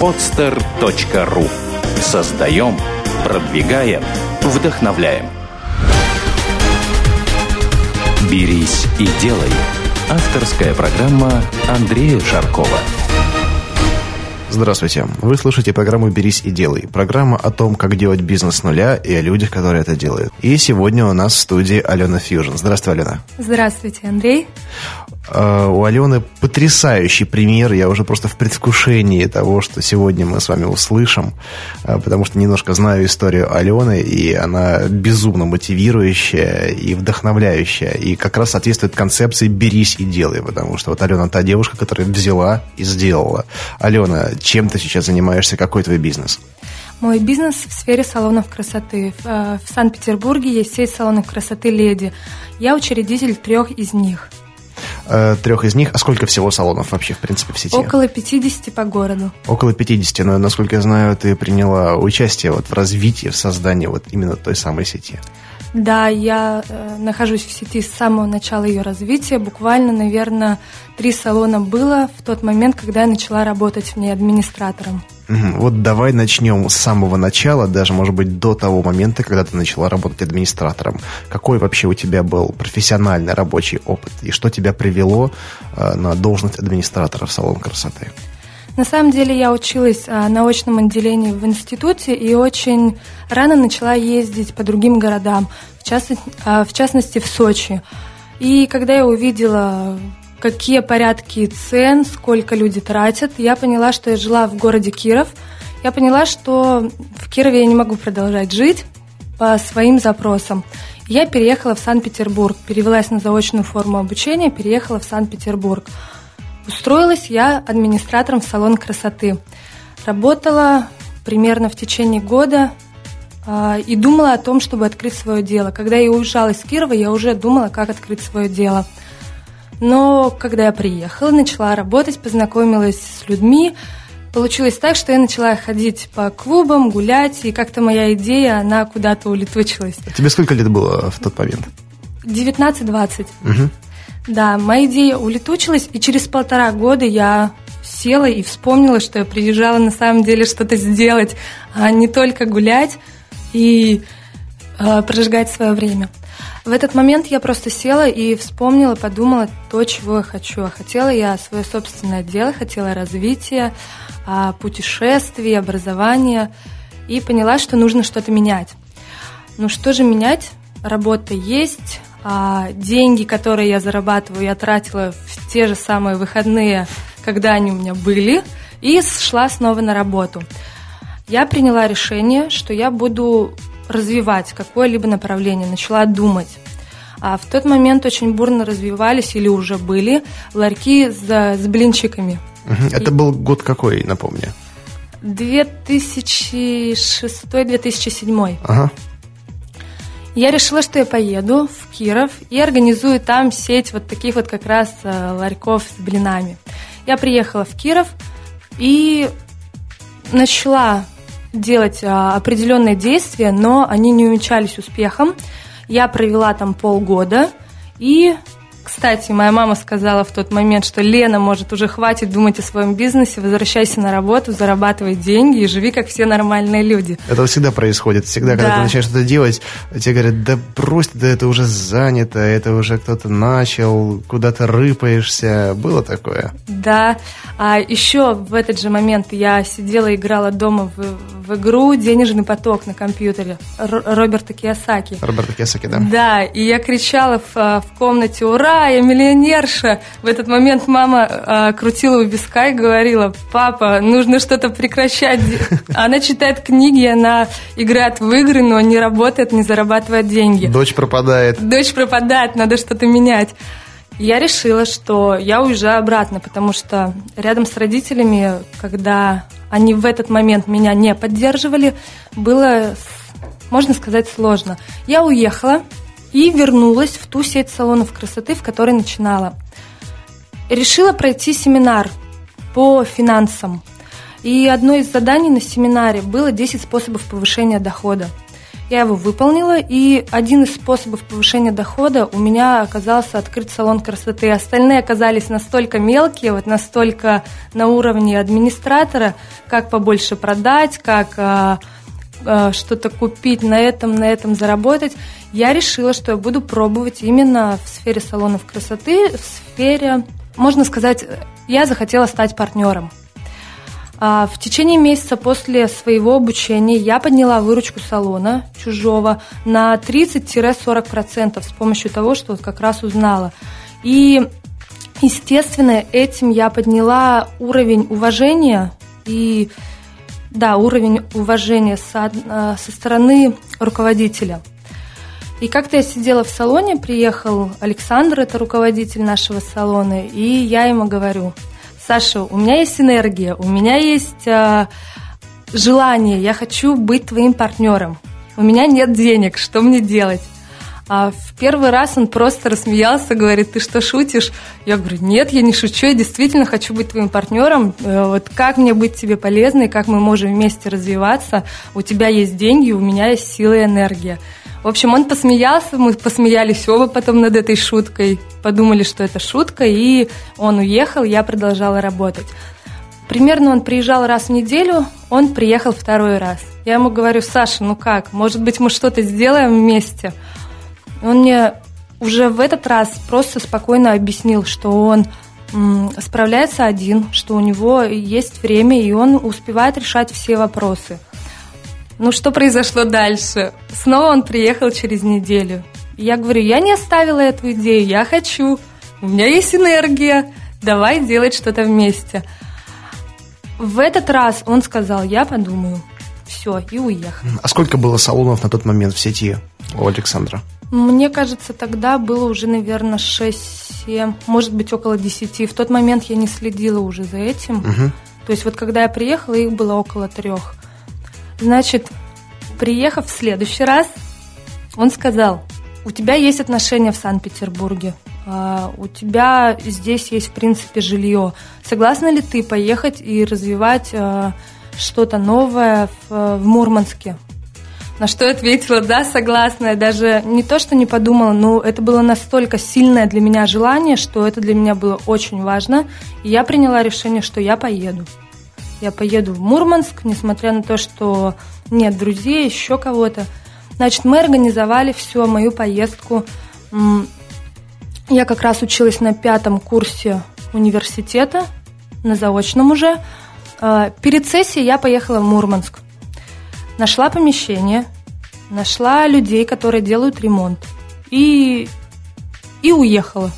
podster.ru Создаем, продвигаем, вдохновляем. «Берись и делай» – авторская программа Андрея Шаркова. Здравствуйте. Вы слушаете программу «Берись и делай». Программа о том, как делать бизнес с нуля и о людях, которые это делают. И сегодня у нас в студии Алена Фьюжн. Здравствуй, Алена. Здравствуйте, Андрей. А, у Алены потрясающий пример. Я уже просто в предвкушении того, что сегодня мы с вами услышим, а, потому что немножко знаю историю Алены, и она безумно мотивирующая и вдохновляющая, и как раз соответствует концепции «берись и делай», потому что вот Алена та девушка, которая взяла и сделала. Алена, чем ты сейчас занимаешься? Какой твой бизнес? Мой бизнес в сфере салонов красоты. В э, Санкт-Петербурге есть сеть салонов красоты «Леди». Я учредитель трех из них. Э, трех из них. А сколько всего салонов вообще, в принципе, в сети? Около 50 по городу. Около 50. Но, насколько я знаю, ты приняла участие вот в развитии, в создании вот именно той самой сети. Да, я э, нахожусь в сети с самого начала ее развития. Буквально, наверное, три салона было в тот момент, когда я начала работать в ней администратором. Вот давай начнем с самого начала, даже, может быть, до того момента, когда ты начала работать администратором. Какой вообще у тебя был профессиональный рабочий опыт? И что тебя привело э, на должность администратора в салон красоты? На самом деле я училась а, на очном отделении в институте и очень рано начала ездить по другим городам, в частности, а, в, частности в Сочи. И когда я увидела какие порядки цен, сколько люди тратят. Я поняла, что я жила в городе Киров. Я поняла, что в Кирове я не могу продолжать жить по своим запросам. Я переехала в Санкт-Петербург, перевелась на заочную форму обучения, переехала в Санкт-Петербург. Устроилась я администратором в салон красоты. Работала примерно в течение года э, и думала о том, чтобы открыть свое дело. Когда я уезжала из Кирова, я уже думала, как открыть свое дело – но когда я приехала, начала работать, познакомилась с людьми, получилось так, что я начала ходить по клубам, гулять, и как-то моя идея, она куда-то улетучилась. Тебе сколько лет было в тот момент? 19-20. Угу. Да, моя идея улетучилась, и через полтора года я села и вспомнила, что я приезжала на самом деле что-то сделать, а не только гулять и э, прожигать свое время. В этот момент я просто села и вспомнила, подумала то, чего я хочу. Хотела я свое собственное дело, хотела развития, а, путешествий, образования. И поняла, что нужно что-то менять. Ну что же менять? Работа есть, а деньги, которые я зарабатываю, я тратила в те же самые выходные, когда они у меня были, и шла снова на работу. Я приняла решение, что я буду развивать какое-либо направление, начала думать. А в тот момент очень бурно развивались или уже были ларьки с, с блинчиками. Это И... был год какой, напомню? 2006-2007. Ага. Я решила, что я поеду в Киров и организую там сеть вот таких вот как раз э, ларьков с блинами. Я приехала в Киров и начала делать а, определенные действия, но они не увенчались успехом. Я провела там полгода и кстати, моя мама сказала в тот момент, что Лена, может, уже хватит думать о своем бизнесе, возвращайся на работу, зарабатывай деньги и живи, как все нормальные люди. Это всегда происходит. Всегда, когда да. ты начинаешь что-то делать, тебе говорят, да брось, да это уже занято, это уже кто-то начал, куда-то рыпаешься. Было такое? Да. А еще в этот же момент я сидела и играла дома в, в игру «Денежный поток» на компьютере Р- Роберта Киосаки. Роберта Киосаки, да. Да, и я кричала в, в комнате «Ура!» Я миллионерша. В этот момент мама а, крутила у виска и говорила, папа, нужно что-то прекращать. Она читает книги, она играет в игры, но не работает, не зарабатывает деньги. Дочь пропадает. Дочь пропадает, надо что-то менять. Я решила, что я уезжаю обратно, потому что рядом с родителями, когда они в этот момент меня не поддерживали, было, можно сказать, сложно. Я уехала, и вернулась в ту сеть салонов красоты, в которой начинала. Решила пройти семинар по финансам. И одно из заданий на семинаре было 10 способов повышения дохода. Я его выполнила, и один из способов повышения дохода у меня оказался открыть салон красоты. Остальные оказались настолько мелкие, вот настолько на уровне администратора, как побольше продать, как а, что-то купить, на этом, на этом заработать. Я решила, что я буду пробовать именно в сфере салонов красоты, в сфере, можно сказать, я захотела стать партнером. А, в течение месяца после своего обучения я подняла выручку салона чужого на 30-40% с помощью того, что как раз узнала. И, естественно, этим я подняла уровень уважения и, да, уровень уважения со, а, со стороны руководителя. И как-то я сидела в салоне, приехал Александр, это руководитель нашего салона, и я ему говорю – Саша, у меня есть энергия, у меня есть э, желание, я хочу быть твоим партнером. У меня нет денег, что мне делать? А в первый раз он просто рассмеялся, говорит, ты что, шутишь? Я говорю, нет, я не шучу, я действительно хочу быть твоим партнером. Э, вот как мне быть тебе полезной, как мы можем вместе развиваться? У тебя есть деньги, у меня есть сила и энергия. В общем, он посмеялся, мы посмеялись оба потом над этой шуткой, подумали, что это шутка, и он уехал, я продолжала работать. Примерно он приезжал раз в неделю, он приехал второй раз. Я ему говорю, Саша, ну как, может быть, мы что-то сделаем вместе? Он мне уже в этот раз просто спокойно объяснил, что он справляется один, что у него есть время, и он успевает решать все вопросы – ну, что произошло дальше? Снова он приехал через неделю. Я говорю, я не оставила эту идею, я хочу. У меня есть энергия, давай делать что-то вместе. В этот раз он сказал, я подумаю. Все, и уехал. А сколько было салонов на тот момент в сети у Александра? Мне кажется, тогда было уже, наверное, 6-7, может быть, около 10. В тот момент я не следила уже за этим. Угу. То есть вот когда я приехала, их было около трех. Значит, приехав в следующий раз, он сказал, у тебя есть отношения в Санкт-Петербурге, а, у тебя здесь есть, в принципе, жилье. Согласна ли ты поехать и развивать а, что-то новое в, в Мурманске? На что я ответила, да, согласна. Я даже не то, что не подумала, но это было настолько сильное для меня желание, что это для меня было очень важно. И я приняла решение, что я поеду я поеду в Мурманск, несмотря на то, что нет друзей, еще кого-то. Значит, мы организовали всю мою поездку. Я как раз училась на пятом курсе университета, на заочном уже. А, перед сессией я поехала в Мурманск. Нашла помещение, нашла людей, которые делают ремонт. И, и уехала.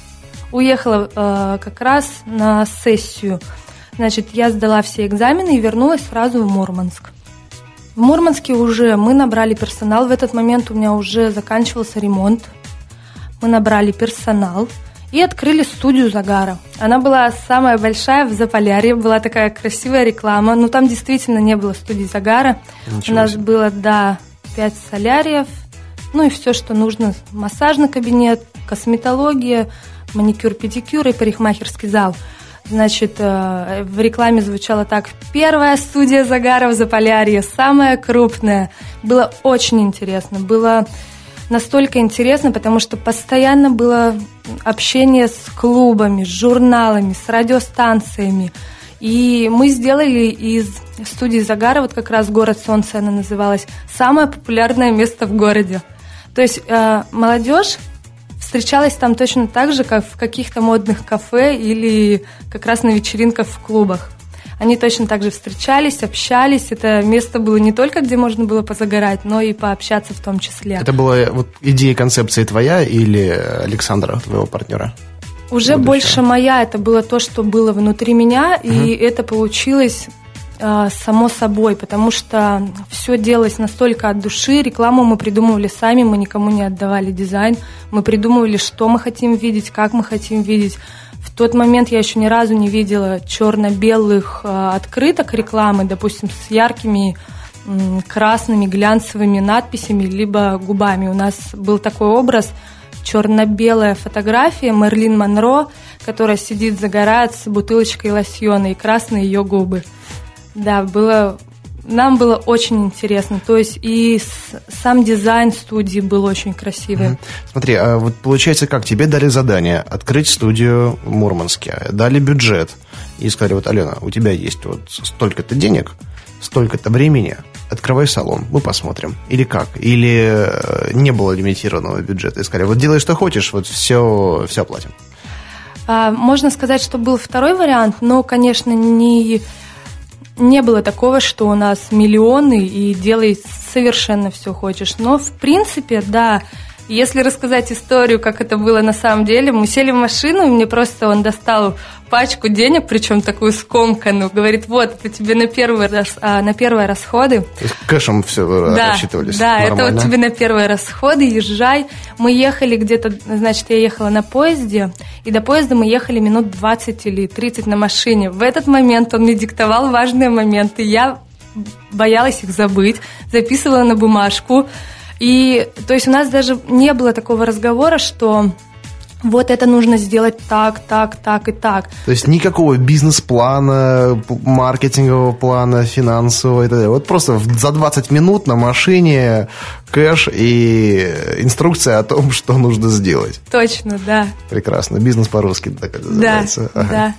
Уехала э, как раз на сессию. Значит, я сдала все экзамены и вернулась сразу в Мурманск. В Мурманске уже мы набрали персонал. В этот момент у меня уже заканчивался ремонт. Мы набрали персонал и открыли студию загара. Она была самая большая в Заполярье, была такая красивая реклама. Но там действительно не было студии загара. Ничего у нас себе. было, да, пять соляриев, ну и все, что нужно. Массажный кабинет, косметология, маникюр, педикюр и парикмахерский зал – Значит, э, в рекламе звучало так. Первая студия загара в Заполярье, самая крупная. Было очень интересно. Было настолько интересно, потому что постоянно было общение с клубами, с журналами, с радиостанциями. И мы сделали из студии Загара, вот как раз город Солнце она называлась, самое популярное место в городе. То есть э, молодежь встречалась там точно так же, как в каких-то модных кафе или как раз на вечеринках в клубах. Они точно так же встречались, общались. Это место было не только, где можно было позагорать, но и пообщаться в том числе. Это была вот идея концепции твоя или Александра, твоего партнера? Уже Будущего. больше моя. Это было то, что было внутри меня, угу. и это получилось а, само собой, потому что все делалось настолько от души. Рекламу мы придумывали сами, мы никому не отдавали дизайн. Мы придумывали, что мы хотим видеть, как мы хотим видеть. В тот момент я еще ни разу не видела черно-белых а, открыток рекламы, допустим, с яркими красными глянцевыми надписями, либо губами. У нас был такой образ черно-белая фотография Мерлин Монро, которая сидит, загорает с бутылочкой лосьона и красные ее губы. Да, было нам было очень интересно. То есть и сам дизайн студии был очень красивый. Угу. Смотри, а вот получается как? Тебе дали задание открыть студию в Мурманске, дали бюджет и сказали, вот, Алена, у тебя есть вот столько-то денег, столько-то времени, открывай салон, мы посмотрим. Или как? Или э, не было лимитированного бюджета и сказали, вот делай, что хочешь, вот все, все оплатим. А, можно сказать, что был второй вариант, но, конечно, не не было такого, что у нас миллионы и делай совершенно все хочешь. Но, в принципе, да, если рассказать историю, как это было на самом деле, мы сели в машину, и мне просто он достал пачку денег, причем такую скомканную, говорит, вот, это тебе на первые, а, на первые расходы. То есть кэшем все да, рассчитывались? Да, Нормально. это вот тебе на первые расходы, езжай. Мы ехали где-то, значит, я ехала на поезде, и до поезда мы ехали минут 20 или 30 на машине. В этот момент он мне диктовал важные моменты, я боялась их забыть, записывала на бумажку, и то есть у нас даже не было такого разговора, что вот это нужно сделать так, так, так и так. То есть никакого бизнес-плана, маркетингового плана, финансового и так далее. Вот просто за 20 минут на машине кэш и инструкция о том, что нужно сделать. Точно, да. Прекрасно. Бизнес по-русски так это называется. Да, ага. да.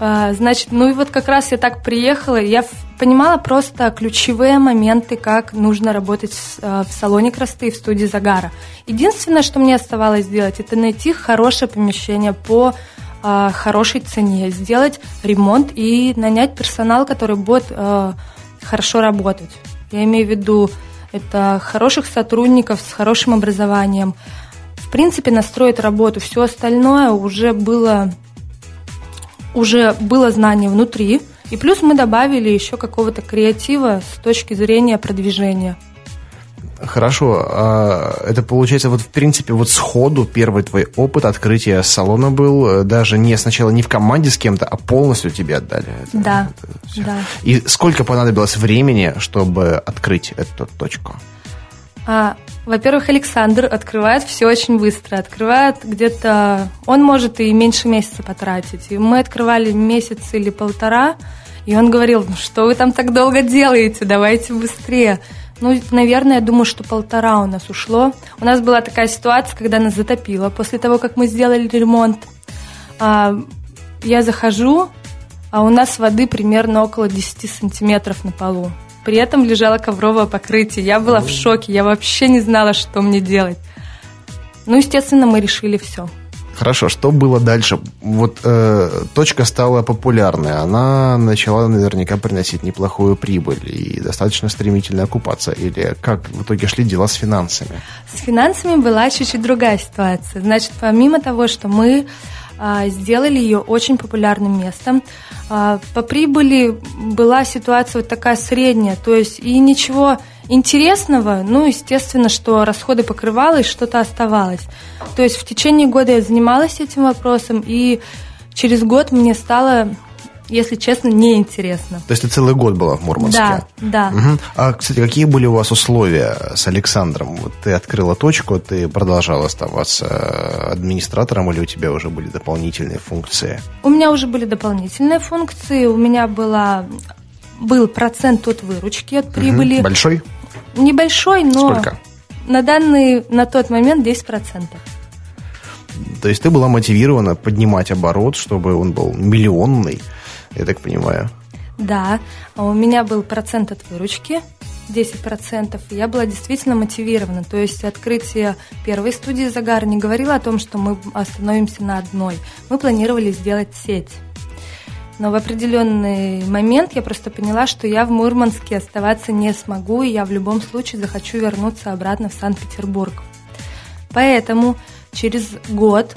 А, значит, ну и вот как раз я так приехала, я понимала просто ключевые моменты, как нужно работать а, в салоне красоты, в студии Загара. Единственное, что мне оставалось сделать, это найти хорошее помещение по а, хорошей цене, сделать ремонт и нанять персонал, который будет хорошо работать. Я имею в виду это хороших сотрудников с хорошим образованием. В принципе, настроить работу. Все остальное уже было уже было знание внутри, и плюс мы добавили еще какого-то креатива с точки зрения продвижения. Хорошо, а это получается вот в принципе вот сходу первый твой опыт открытия салона был э, даже не сначала не в команде с кем-то, а полностью тебе отдали. Это, да, это да. И сколько понадобилось времени, чтобы открыть эту точку? Во-первых, Александр открывает все очень быстро. Открывает где-то... Он может и меньше месяца потратить. И мы открывали месяц или полтора, и он говорил, ну что вы там так долго делаете, давайте быстрее. Ну, наверное, я думаю, что полтора у нас ушло. У нас была такая ситуация, когда нас затопило. После того, как мы сделали ремонт, а, я захожу, а у нас воды примерно около 10 сантиметров на полу. При этом лежало ковровое покрытие. Я была в шоке, я вообще не знала, что мне делать. Ну, естественно, мы решили все. Хорошо, что было дальше? Вот э, точка стала популярной, она начала наверняка приносить неплохую прибыль и достаточно стремительно окупаться. Или как в итоге шли дела с финансами? С финансами была чуть-чуть другая ситуация. Значит, помимо того, что мы сделали ее очень популярным местом, а, по прибыли была ситуация вот такая средняя, то есть и ничего интересного, ну, естественно, что расходы покрывалось, что-то оставалось. То есть в течение года я занималась этим вопросом, и через год мне стало если честно, неинтересно. То есть ты целый год была в Мурманске? Да, да. Угу. А, кстати, какие были у вас условия с Александром? Вот ты открыла точку, ты продолжала оставаться администратором или у тебя уже были дополнительные функции? У меня уже были дополнительные функции. У меня была, был процент от выручки, от прибыли. Угу. Большой? Небольшой, но... Сколько? На данный, на тот момент 10%. То есть ты была мотивирована поднимать оборот, чтобы он был миллионный, я так понимаю. Да, а у меня был процент от выручки, 10%, и я была действительно мотивирована. То есть открытие первой студии «Загар» не говорило о том, что мы остановимся на одной. Мы планировали сделать сеть. Но в определенный момент я просто поняла, что я в Мурманске оставаться не смогу, и я в любом случае захочу вернуться обратно в Санкт-Петербург. Поэтому через год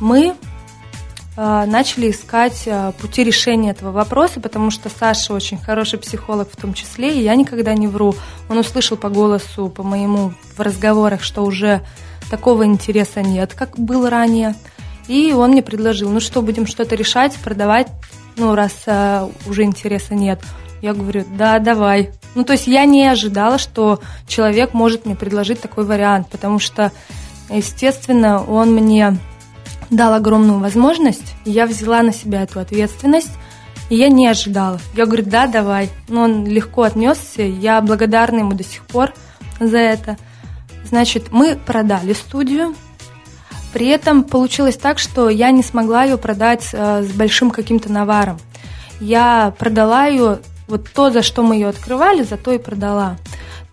мы начали искать а, пути решения этого вопроса, потому что Саша очень хороший психолог в том числе, и я никогда не вру. Он услышал по голосу, по моему в разговорах, что уже такого интереса нет, как был ранее. И он мне предложил, ну что, будем что-то решать, продавать, ну раз а, уже интереса нет. Я говорю, да, давай. Ну то есть я не ожидала, что человек может мне предложить такой вариант, потому что, естественно, он мне дал огромную возможность, и я взяла на себя эту ответственность И я не ожидала. Я говорю, да, давай. Но он легко отнесся, я благодарна ему до сих пор за это. Значит, мы продали студию, при этом получилось так, что я не смогла ее продать э, с большим каким-то наваром. Я продала ее, вот то, за что мы ее открывали, за то и продала.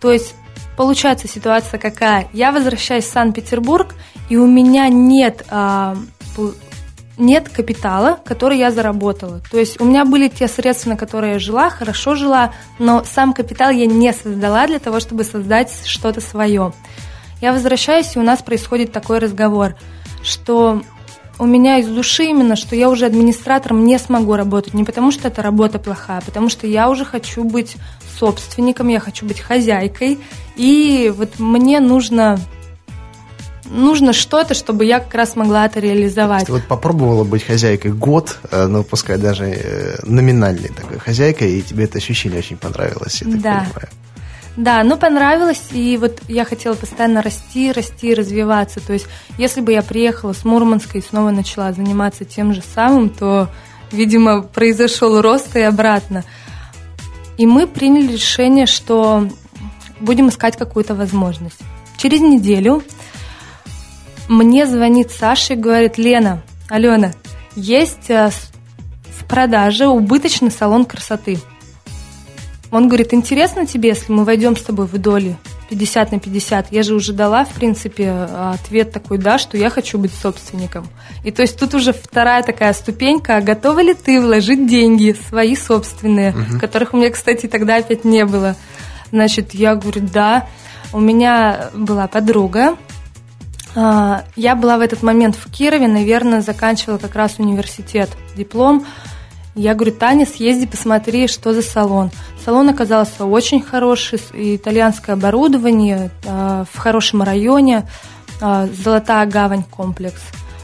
То есть получается ситуация какая? Я возвращаюсь в Санкт-Петербург, и у меня нет, а, нет капитала, который я заработала. То есть у меня были те средства, на которые я жила, хорошо жила, но сам капитал я не создала для того, чтобы создать что-то свое. Я возвращаюсь, и у нас происходит такой разговор, что у меня из души именно, что я уже администратором не смогу работать. Не потому, что эта работа плохая, а потому что я уже хочу быть собственником, я хочу быть хозяйкой. И вот мне нужно нужно что-то, чтобы я как раз могла это реализовать. Ты вот попробовала быть хозяйкой год, э, ну, пускай даже э, номинальной такой хозяйкой, и тебе это ощущение очень понравилось, я так да. понимаю. Да, ну понравилось, и вот я хотела постоянно расти, расти, развиваться. То есть, если бы я приехала с Мурманска и снова начала заниматься тем же самым, то, видимо, произошел рост и обратно. И мы приняли решение, что будем искать какую-то возможность. Через неделю мне звонит Саша и говорит, Лена, Алена, есть э, в продаже убыточный салон красоты – он говорит, интересно тебе, если мы войдем с тобой в доли 50 на 50? Я же уже дала, в принципе, ответ такой, да, что я хочу быть собственником. И то есть тут уже вторая такая ступенька, готова ли ты вложить деньги свои собственные, угу. которых у меня, кстати, тогда опять не было. Значит, я говорю, да. У меня была подруга, а, я была в этот момент в Кирове, наверное, заканчивала как раз университет, диплом. Я говорю, Таня, съезди, посмотри, что за салон. Салон оказался очень хороший, итальянское оборудование э, в хорошем районе, э, Золотая гавань комплекс.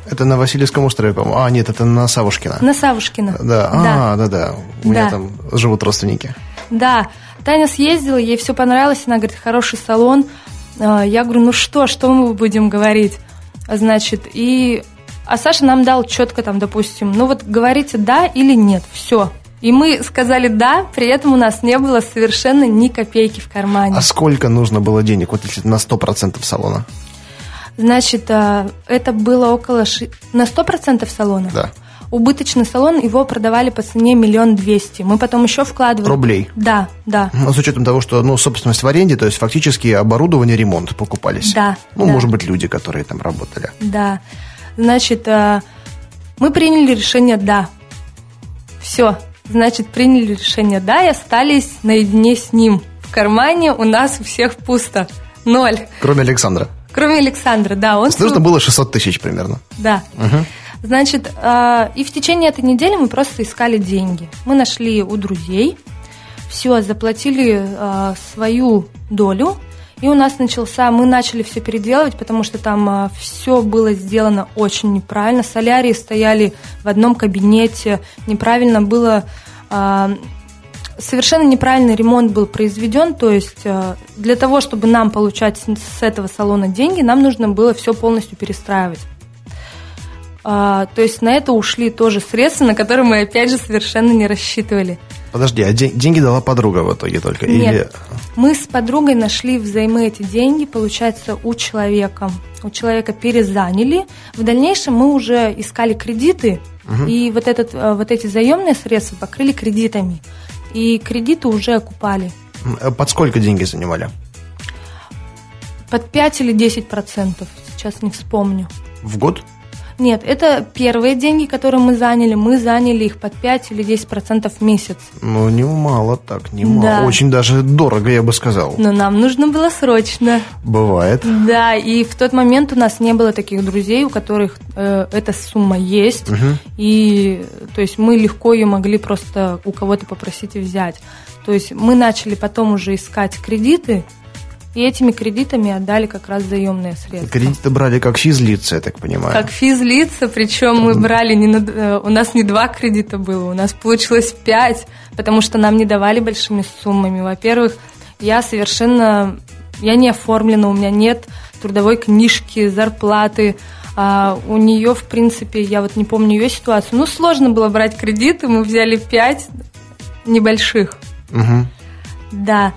Это на Васильевском острове, по-моему. А, нет, это на Савушкина. На Савушкина. Да, да. а, да, да. У меня там живут родственники. Да. Таня съездила, ей все понравилось, она говорит, хороший салон. Э, я говорю, ну что, что мы будем говорить? Значит, и а Саша нам дал четко там, допустим, ну вот говорите да или нет, все. И мы сказали да, при этом у нас не было совершенно ни копейки в кармане. А сколько нужно было денег, вот если на 100% салона? Значит, а, это было около... Ши... На 100% салона? Да. Убыточный салон, его продавали по цене миллион двести. Мы потом еще вкладывали... Рублей? Да, да. Ну, с учетом того, что, ну, собственность в аренде, то есть фактически оборудование, ремонт покупались. Да. Ну, да. может быть, люди, которые там работали. Да. Значит, э, мы приняли решение «да». Все. Значит, приняли решение «да» и остались наедине с ним. В кармане у нас у всех пусто. Ноль. Кроме Александра. Кроме Александра, да. Он нужно было 600 тысяч примерно. Да. Угу. Значит, э, и в течение этой недели мы просто искали деньги. Мы нашли у друзей, все, заплатили э, свою долю, и у нас начался, мы начали все переделывать, потому что там а, все было сделано очень неправильно. Солярии стояли в одном кабинете, неправильно было... А, совершенно неправильный ремонт был произведен, то есть а, для того, чтобы нам получать с этого салона деньги, нам нужно было все полностью перестраивать. А, то есть на это ушли тоже средства, на которые мы опять же совершенно не рассчитывали. Подожди, а деньги дала подруга в итоге только? Нет, Или... мы с подругой нашли взаймы эти деньги, получается, у человека. У человека перезаняли. В дальнейшем мы уже искали кредиты, угу. и вот, этот, э, вот эти заемные средства покрыли кредитами. И кредиты уже окупали. Э, под сколько деньги занимали? Под 5 или 10 процентов, сейчас не вспомню. В год? Нет, это первые деньги, которые мы заняли. Мы заняли их под 5 или 10 процентов в месяц. Ну, не мало так, не мало. Да. Очень даже дорого, я бы сказал. Но нам нужно было срочно. Бывает. Да, и в тот момент у нас не было таких друзей, у которых э, эта сумма есть. Угу. И, то есть, мы легко ее могли просто у кого-то попросить и взять. То есть, мы начали потом уже искать кредиты, и этими кредитами отдали как раз заемные средства. Кредиты брали как физлица, я так понимаю. Как физлица, причем мы брали не на, э, у нас не два кредита было, у нас получилось пять, потому что нам не давали большими суммами. Во-первых, я совершенно, я не оформлена, у меня нет трудовой книжки, зарплаты, А, у нее, в принципе, я вот не помню ее ситуацию, ну, сложно было брать кредиты, мы взяли пять небольших. Угу. Да.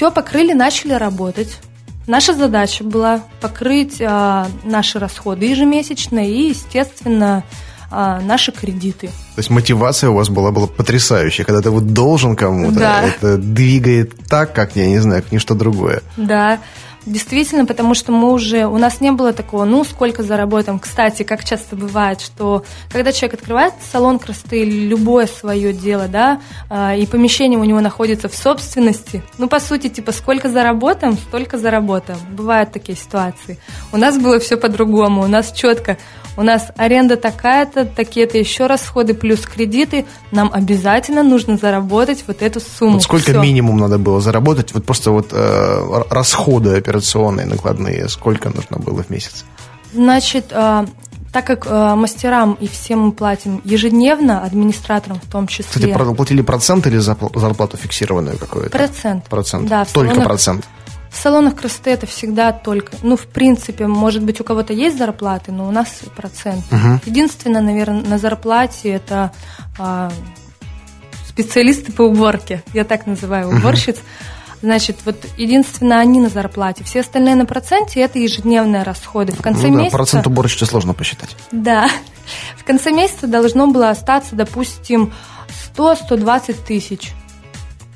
Все покрыли, начали работать. Наша задача была покрыть а, наши расходы ежемесячно и, естественно, а, наши кредиты. То есть мотивация у вас была, была потрясающая. Когда ты вот должен кому-то, Да. это двигает так, как, я не знаю, как ничто другое. Да, действительно, потому что мы уже, у нас не было такого, ну, сколько заработаем. Кстати, как часто бывает, что когда человек открывает салон красоты любое свое дело, да, а, и помещение у него находится в собственности, ну, по сути, типа, сколько заработаем, столько заработаем. Бывают такие ситуации. У нас было все по-другому, у нас четко, у нас аренда такая-то, такие-то еще расходы, плюс кредиты, нам обязательно нужно заработать вот эту сумму. Вот сколько Всё. минимум надо было заработать? Вот просто вот э, расходы операционные, накладные, сколько нужно было в месяц? Значит, э, так как э, мастерам и всем мы платим ежедневно, администраторам в том числе. Кстати, платили процент или зарплату фиксированную какую-то? Процент. Процент. Да, Только салонах- процент. В салонах красоты это всегда только, ну, в принципе, может быть, у кого-то есть зарплаты, но у нас процент. Единственное, наверное, на зарплате это а, специалисты по уборке, я так называю, уборщиц. Значит, вот единственное, они на зарплате. Все остальные на проценте, это ежедневные расходы. В конце ну да, месяца... процент уборщицы сложно посчитать. Да. В конце месяца должно было остаться, допустим, 100-120 тысяч.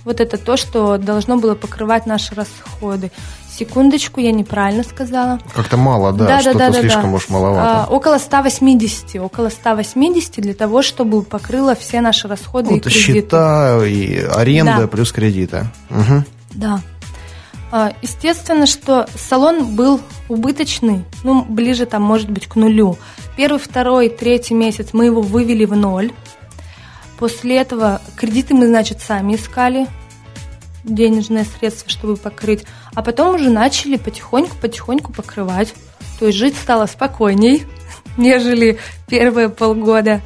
Вот это то, что должно было покрывать наши расходы. Секундочку, я неправильно сказала. Как-то мало, да, что-то слишком уж маловато. А, около 180, около 180 для того, чтобы покрыло все наши расходы Ну, и это кредиты. счета и аренда Да. плюс кредиты. Мгм. Да. А, Естественно, что салон был убыточный, ну, ближе там, может быть, к нулю. Первый, второй, третий месяц мы его вывели в ноль. После этого кредиты мы, значит, сами искали, денежные средства, чтобы покрыть. А потом уже начали потихоньку-потихоньку покрывать. То есть жить стало спокойней, нежели первые полгода.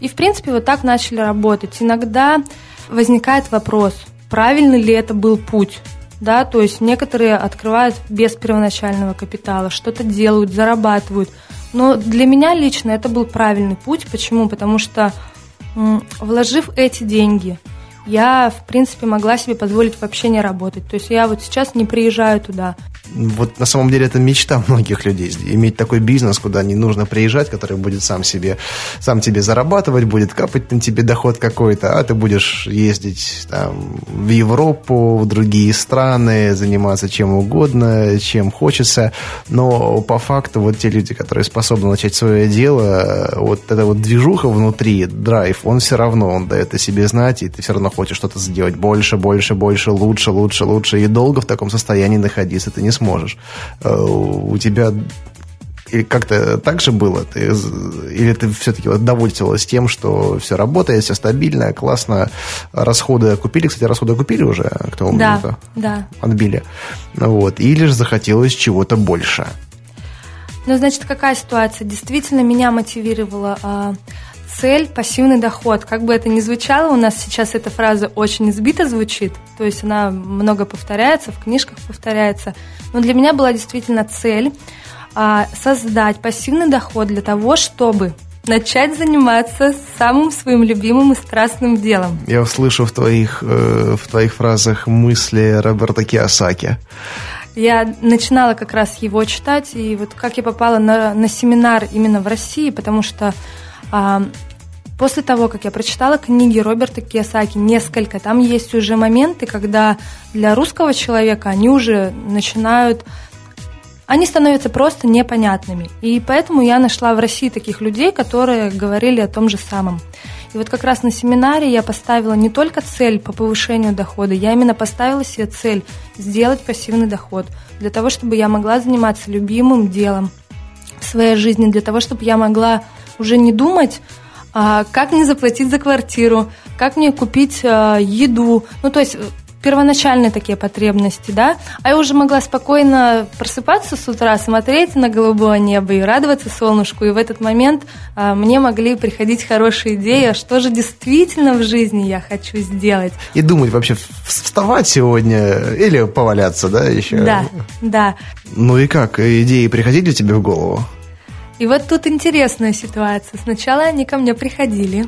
И, в принципе, вот так начали работать. Иногда возникает вопрос, правильный ли это был путь. Да, то есть некоторые открывают без первоначального капитала, что-то делают, зарабатывают. Но для меня лично это был правильный путь. Почему? Потому что вложив эти деньги, я, в принципе, могла себе позволить вообще не работать. То есть я вот сейчас не приезжаю туда. Вот на самом деле это мечта многих людей, иметь такой бизнес, куда не нужно приезжать, который будет сам себе, сам тебе зарабатывать, будет капать на тебе доход какой-то, а ты будешь ездить там, в Европу, в другие страны, заниматься чем угодно, чем хочется. Но по факту вот те люди, которые способны начать свое дело, вот эта вот движуха внутри, драйв, он все равно, он дает о себе знать, и ты все равно хочешь что-то сделать больше, больше, больше, лучше, лучше, лучше, и долго в таком состоянии находиться ты не сможешь. Э, У тебя или как-то так же было? Ты, или ты все-таки довольствовалась тем, что все работает, все стабильно, классно, расходы окупили? Кстати, расходы окупили уже к тому Да, моменту? да. Отбили. Вот. Или же захотелось чего-то больше? Ну, значит, какая ситуация? Действительно, меня мотивировала цель пассивный доход. Как бы это ни звучало, у нас сейчас эта фраза очень избито звучит, то есть она много повторяется, в книжках повторяется. Но для меня была действительно цель а, создать пассивный доход для того, чтобы начать заниматься самым своим любимым и страстным делом. Я услышу в твоих, э, в твоих фразах мысли Роберта Киосаки. Я начинала как раз его читать, и вот как я попала на, на семинар именно в России, потому что после того, как я прочитала книги Роберта Кiyosaki, несколько, там есть уже моменты, когда для русского человека они уже начинают они становятся просто непонятными. И поэтому я нашла в России таких людей, которые говорили о том же самом. И вот как раз на семинаре я поставила не только цель по повышению дохода, я именно поставила себе цель сделать пассивный доход, для того, чтобы я могла заниматься любимым делом в своей жизни, для того, чтобы я могла уже не думать, а, как мне заплатить за квартиру, как мне купить а, еду. Ну, то есть первоначальные такие потребности, да, а я уже могла спокойно просыпаться с утра, смотреть на голубое небо и радоваться солнышку, и в этот момент а, мне могли приходить хорошие идеи, а что же действительно в жизни я хочу сделать. И думать вообще, вставать сегодня или поваляться, да, еще? Да, да. Ну и как, идеи приходили тебе в голову? И вот тут интересная ситуация. Сначала они ко мне приходили,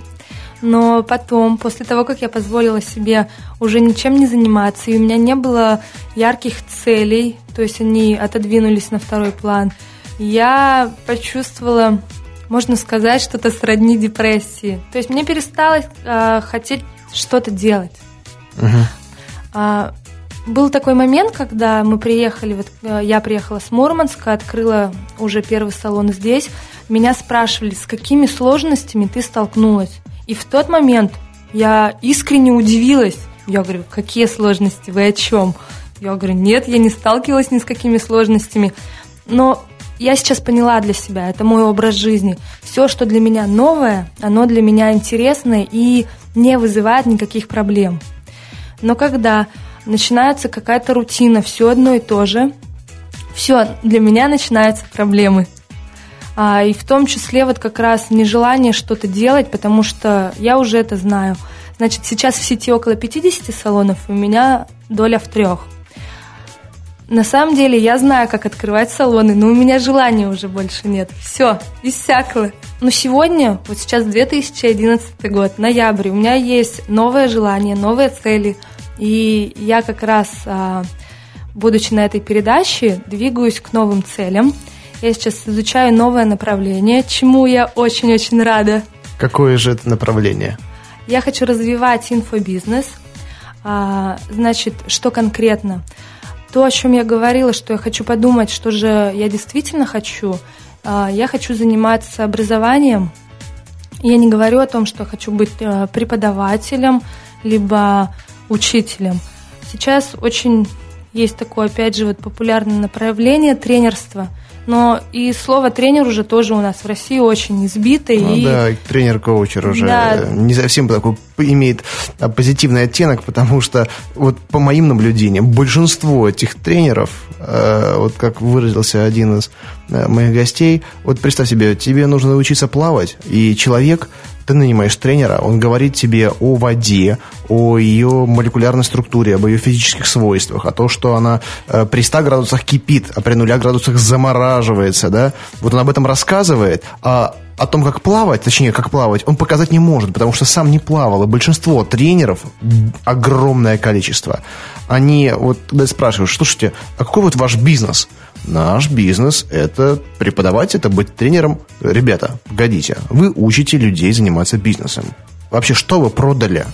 но потом, после того, как я позволила себе уже ничем не заниматься, и у меня не было ярких целей, то есть они отодвинулись на второй план, я почувствовала, можно сказать, что-то сродни депрессии. То есть мне перестало э, хотеть что-то делать. Угу. А, был такой момент, когда мы приехали, вот э, я приехала с Мурманска, открыла уже первый салон здесь. Меня спрашивали, с какими сложностями ты столкнулась. И в тот момент я искренне удивилась. Я говорю, какие сложности, вы о чем? Я говорю, нет, я не сталкивалась ни с какими сложностями. Но я сейчас поняла для себя, это мой образ жизни. Все, что для меня новое, оно для меня интересное и не вызывает никаких проблем. Но когда начинается какая-то рутина, все одно и то же, все, для меня начинаются проблемы. А, и в том числе вот как раз нежелание что-то делать, потому что я уже это знаю. Значит, сейчас в сети около 50 салонов, у меня доля в трех. На самом деле я знаю, как открывать салоны, но у меня желания уже больше нет. Все, иссякло. Но сегодня, вот сейчас 2011 год, ноябрь, у меня есть новое желание, новые цели. И я как раз, а, будучи на этой передаче, двигаюсь к новым целям. Я сейчас изучаю новое направление, чему я очень-очень рада. Какое же это направление? Я хочу развивать инфобизнес. А, значит, что конкретно? то, о чем я говорила, что я хочу подумать, что же я действительно хочу, а, я хочу заниматься образованием. Я не говорю о том, что хочу быть э, преподавателем, либо учителем. Сейчас очень есть такое, опять же, вот популярное направление тренерства – но и слово тренер уже тоже у нас в России очень избито. Ну, и... Да, тренер-коучер уже да. не совсем такой имеет а, позитивный оттенок, потому что вот по моим наблюдениям большинство этих тренеров, э, вот как выразился один из моих гостей, вот представь себе, тебе нужно научиться плавать, и человек ты нанимаешь тренера, он говорит тебе о воде, о ее молекулярной структуре, об ее физических свойствах, о том, что она э, при 100 градусах кипит, а при 0 градусах замораживается, да, вот он об этом рассказывает, а о том, как плавать, точнее, как плавать, он показать не может, потому что сам не плавал. И большинство тренеров, огромное количество, они вот когда спрашивают, слушайте, а какой вот ваш бизнес? Наш бизнес – это преподавать, это быть тренером. Ребята, погодите, вы учите людей заниматься бизнесом. Вообще, что вы продали?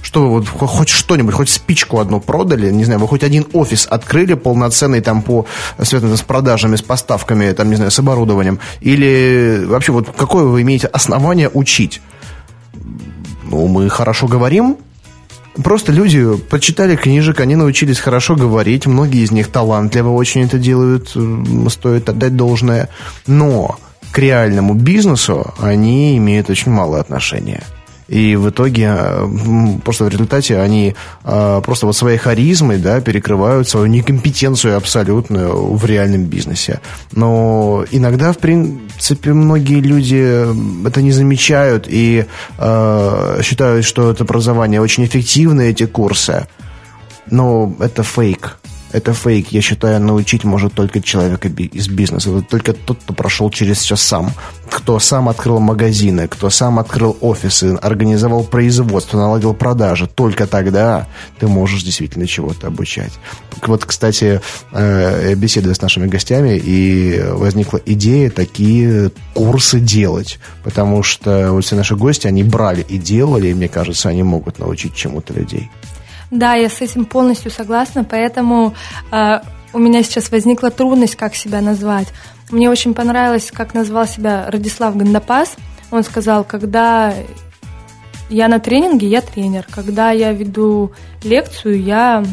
Что вы вот хоть что-нибудь, хоть спичку одну продали, не знаю, вы хоть один офис открыли полноценный там по, связанный с продажами, с поставками, там, не знаю, с оборудованием, или вообще вот какое вы имеете основание учить? Ну, мы хорошо говорим, Просто люди прочитали книжек, они научились хорошо говорить, многие из них талантливо очень это делают, стоит отдать должное. Но к реальному бизнесу они имеют очень мало отношения. И в итоге, э, просто в результате они э, просто вот своей харизмой да, перекрывают свою некомпетенцию абсолютную в реальном бизнесе. Но иногда, в принципе, многие люди это не замечают и э, считают, что это образование очень эффективно, эти курсы. Но это фейк это фейк. Я считаю, научить может только человек из бизнеса. Это только тот, кто прошел через все сам. Кто сам открыл магазины, кто сам открыл офисы, организовал производство, наладил продажи. Только тогда ты можешь действительно чего-то обучать. Вот, кстати, э, беседуя с нашими гостями, и возникла идея такие курсы делать. Потому что вот все наши гости, они брали и делали, и мне кажется, они могут научить чему-то людей. Да, я с этим полностью согласна, поэтому э, у меня сейчас возникла трудность, как себя назвать. Мне очень понравилось, как назвал себя Радислав Гандапас. Он сказал, когда я на тренинге, я тренер. Когда я веду лекцию, я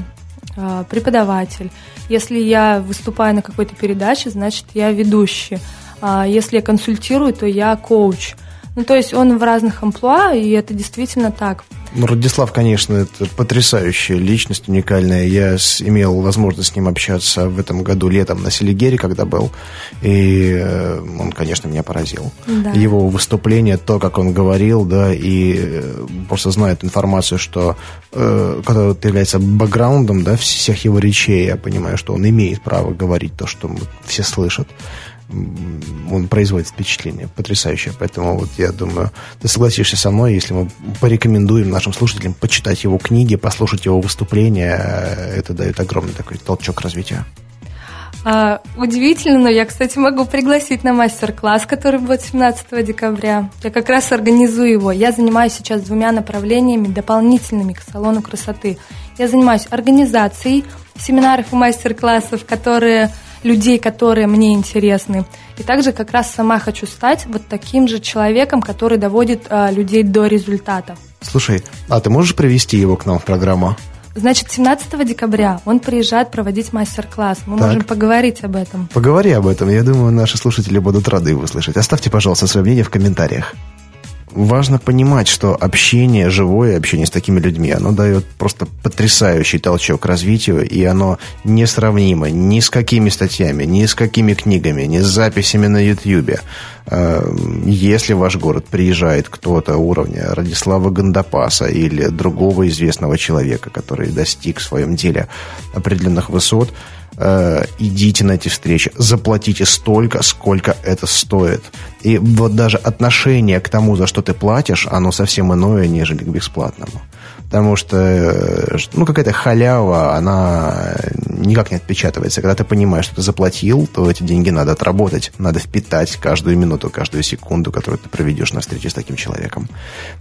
э, преподаватель. Если я выступаю на какой-то передаче, значит, я ведущий. А если я консультирую, то я коуч. Ну, то есть он в разных амплуа, и это действительно так. Ну, Радислав, конечно, это потрясающая личность, уникальная. Я с, имел возможность с ним общаться в этом году летом на Селигере, когда был. И э, он, конечно, меня поразил. Да. Его выступление, то, как он говорил, да, и э, просто знает информацию, что э, это является бэкграундом, да, всех его речей, я понимаю, что он имеет право говорить то, что все слышат. Он производит впечатление потрясающее. Поэтому вот я думаю, ты согласишься со мной, если мы порекомендуем нашим слушателям почитать его книги, послушать его выступления, это дает огромный такой толчок развития. А, удивительно, но я, кстати, могу пригласить на мастер-класс, который будет 17 декабря. Я как раз организую его. Я занимаюсь сейчас двумя направлениями дополнительными к салону красоты. Я занимаюсь организацией семинаров и мастер-классов, которые людей, которые мне интересны. И также как раз сама хочу стать вот таким же человеком, который доводит а, людей до результата. Слушай, а ты можешь привести его к нам в программу? Значит, 17 декабря он приезжает проводить мастер-класс. Мы так. можем поговорить об этом. Поговори об этом. Я думаю, наши слушатели будут рады его услышать. Оставьте, пожалуйста, свое мнение в комментариях важно понимать, что общение, живое общение с такими людьми, оно дает просто потрясающий толчок развитию, и оно несравнимо ни с какими статьями, ни с какими книгами, ни с записями на Ютьюбе. Э, если в ваш город приезжает кто-то уровня Радислава Гандапаса или другого известного человека, который достиг в своем деле определенных высот, идите на эти встречи, заплатите столько, сколько это стоит. И вот даже отношение к тому, за что ты платишь, оно совсем иное, нежели к бесплатному. Потому что, э, ну, какая-то халява, она никак не отпечатывается. Когда ты понимаешь, что ты заплатил, то эти деньги надо отработать. Надо впитать каждую минуту, каждую секунду, которую ты проведешь на встрече с таким человеком.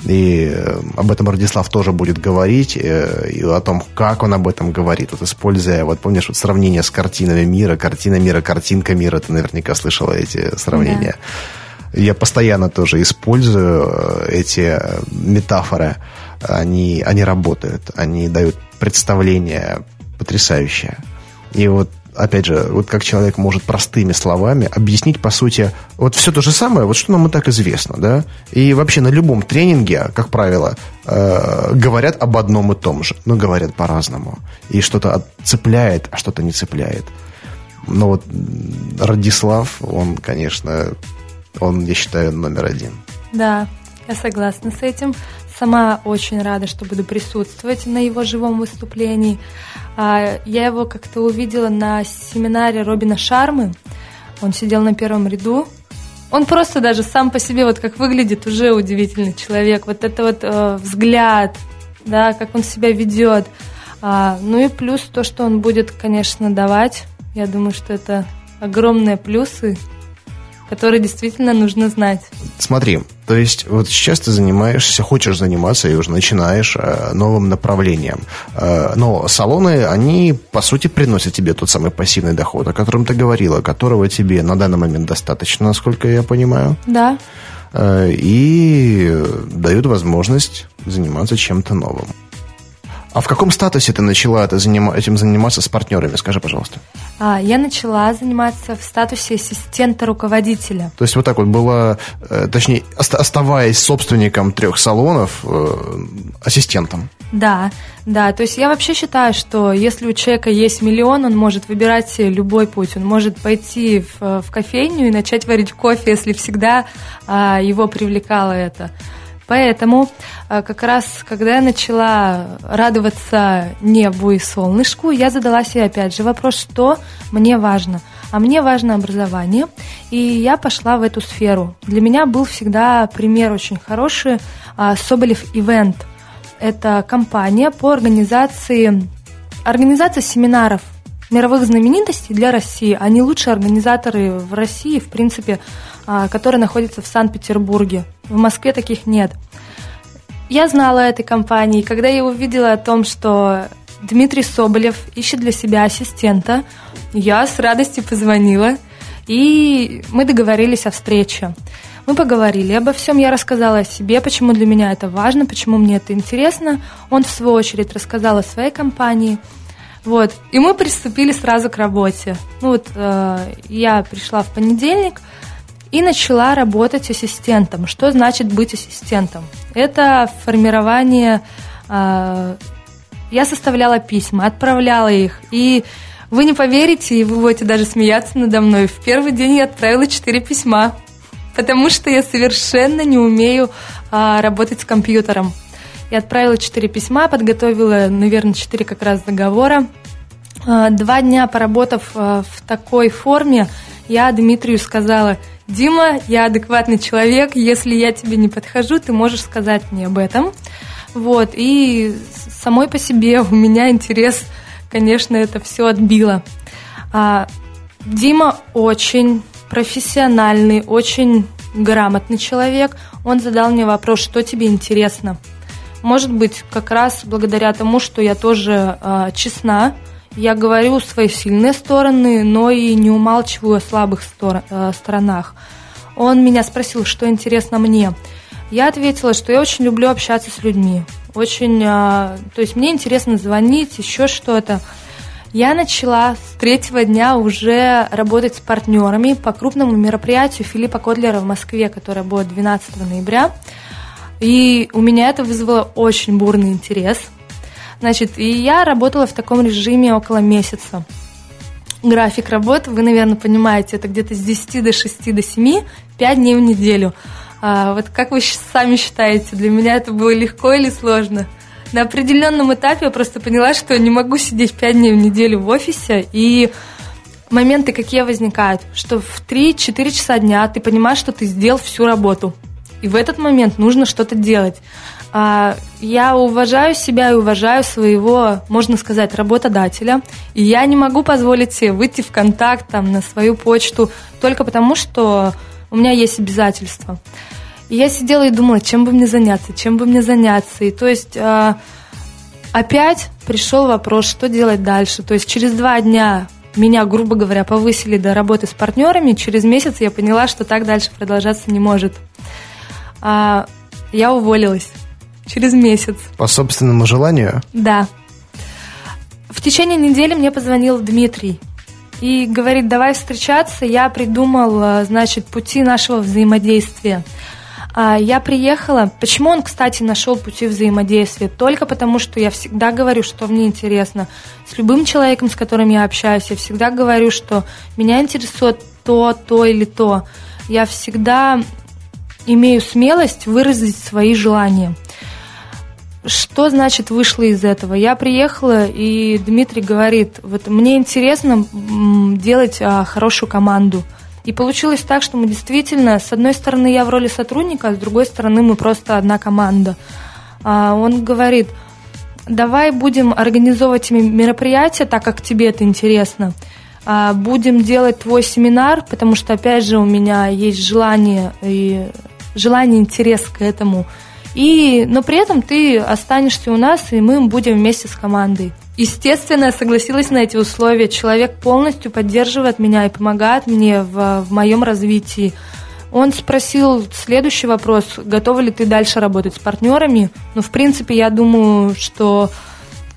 И э, об этом Радислав тоже будет говорить, э, и о том, как он об этом говорит. Вот используя, вот помнишь, вот сравнение с картинами мира, картина мира, картинка мира, ты наверняка слышала эти сравнения. Да. Я постоянно тоже использую эти метафоры они, они работают, они дают представление потрясающее. И вот опять же, вот как человек может простыми словами объяснить, по сути, вот все то же самое, вот что нам и так известно, да, и вообще на любом тренинге, как правило, э, говорят об одном и том же, но говорят по-разному, и что-то цепляет, а что-то не цепляет. Но вот Радислав, он, конечно, он, я считаю, номер один. Да, я согласна с этим. Сама очень рада, что буду присутствовать на его живом выступлении. А, я его как-то увидела на семинаре Робина Шармы. Он сидел на первом ряду. Он просто даже сам по себе, вот как выглядит, уже удивительный человек. Вот это вот э, взгляд, да, как он себя ведет. А, ну и плюс то, что он будет, конечно, давать. Я думаю, что это огромные плюсы которые действительно нужно знать. Смотри, то есть вот сейчас ты занимаешься, хочешь заниматься и уже начинаешь э, новым направлением. Э, но салоны, они, по сути, приносят тебе тот самый пассивный доход, о котором ты говорила, которого тебе на данный момент достаточно, насколько я понимаю. Да. Э, и дают возможность заниматься чем-то новым. А в каком статусе ты начала это заним... этим заниматься с партнерами? Скажи, пожалуйста. А, я начала заниматься в статусе ассистента руководителя. То есть вот так вот была, э, точнее, оставаясь собственником трех салонов, э, ассистентом. Да, да. То есть я вообще считаю, что если у человека есть миллион, он может выбирать любой путь. Он может пойти в, в кофейню и начать варить кофе, если всегда а, его привлекало это. Поэтому э, как раз, когда я начала радоваться небу и солнышку, я задала себе опять же вопрос, что мне важно. А мне важно образование, и я пошла в эту сферу. Для меня был всегда пример очень хороший а, Соболев Ивент. Это компания по организации, организация семинаров мировых знаменитостей для России. Они лучшие организаторы в России, в принципе, а, которые находятся в Санкт-Петербурге. В Москве таких нет. Я знала этой компании, когда я увидела о том, что Дмитрий Соболев ищет для себя ассистента, я с радостью позвонила, и мы договорились о встрече. Мы поговорили обо всем, я рассказала о себе, почему для меня это важно, почему мне это интересно. Он, в свою очередь, рассказал о своей компании. Вот. И мы приступили сразу к работе. Ну вот э, я пришла в понедельник, и начала работать ассистентом. Что значит быть ассистентом? Это формирование... Э, я составляла письма, отправляла их, и вы не поверите, и вы будете даже смеяться надо мной. В первый день я отправила четыре письма, потому что я совершенно не умею а, работать с компьютером. Я отправила четыре письма, подготовила, наверное, четыре как раз договора. А, два дня поработав а, в такой форме, я Дмитрию сказала, Дима, я адекватный человек, если я тебе не подхожу, ты можешь сказать мне об этом. Вот, и самой по себе у меня интерес, конечно, это все отбило. А, Дима очень профессиональный, очень грамотный человек. Он задал мне вопрос, что тебе интересно. Может быть, как раз благодаря тому, что я тоже э, честна, я говорю свои сильные стороны, но и не умалчиваю о слабых стор- э, сторонах. Он меня спросил, что интересно мне. Я ответила, что я очень люблю общаться с людьми. Очень, э, то есть мне интересно звонить, еще что-то. Я начала с третьего дня уже работать с партнерами по крупному мероприятию Филиппа Котлера в Москве, которое будет 12 ноября. И у меня это вызвало очень бурный интерес. Значит, и я работала в таком режиме около месяца. График работы, вы, наверное, понимаете, это где-то с 10 до 6 до 7, 5 дней в неделю. А вот как вы сами считаете, для меня это было легко или сложно? на определенном этапе я просто поняла, что не могу сидеть 5 дней в неделю в офисе, и моменты какие возникают, что в 3-4 часа дня ты понимаешь, что ты сделал всю работу, и в этот момент нужно что-то делать. А, я уважаю себя и уважаю своего, можно сказать, работодателя, и я не могу позволить себе выйти в контакт там, на свою почту только потому, что у меня есть обязательства. И я сидела и думала, чем бы мне заняться, чем бы мне заняться. И то есть э, опять пришел вопрос, что делать дальше. То есть через два дня меня, грубо говоря, повысили до работы с партнерами. Через месяц я поняла, что так дальше продолжаться не может. А, я уволилась через месяц. По собственному желанию? Да. В течение недели мне позвонил Дмитрий и говорит, давай встречаться. Я придумал, э, значит, пути нашего взаимодействия. А, я приехала. Почему он, кстати, нашел пути взаимодействия? Только потому, что я всегда говорю, что мне интересно. С любым человеком, с которым я общаюсь, я всегда говорю, что меня интересует то, то или то. Я всегда имею смелость выразить свои желания. Что значит вышло из этого? Я приехала, и Дмитрий говорит, вот мне интересно делать а, хорошую команду – и получилось так, что мы действительно, с одной стороны, я в роли сотрудника, а с другой стороны, мы просто одна команда. А он говорит, давай будем организовывать мероприятия, так как тебе это интересно. А будем делать твой семинар, потому что, опять же, у меня есть желание и желание, интерес к этому. И, но при этом ты останешься у нас, и мы будем вместе с командой. Естественно, я согласилась на эти условия. Человек полностью поддерживает меня и помогает мне в, в моем развитии. Он спросил следующий вопрос, готова ли ты дальше работать с партнерами. Ну, в принципе, я думаю, что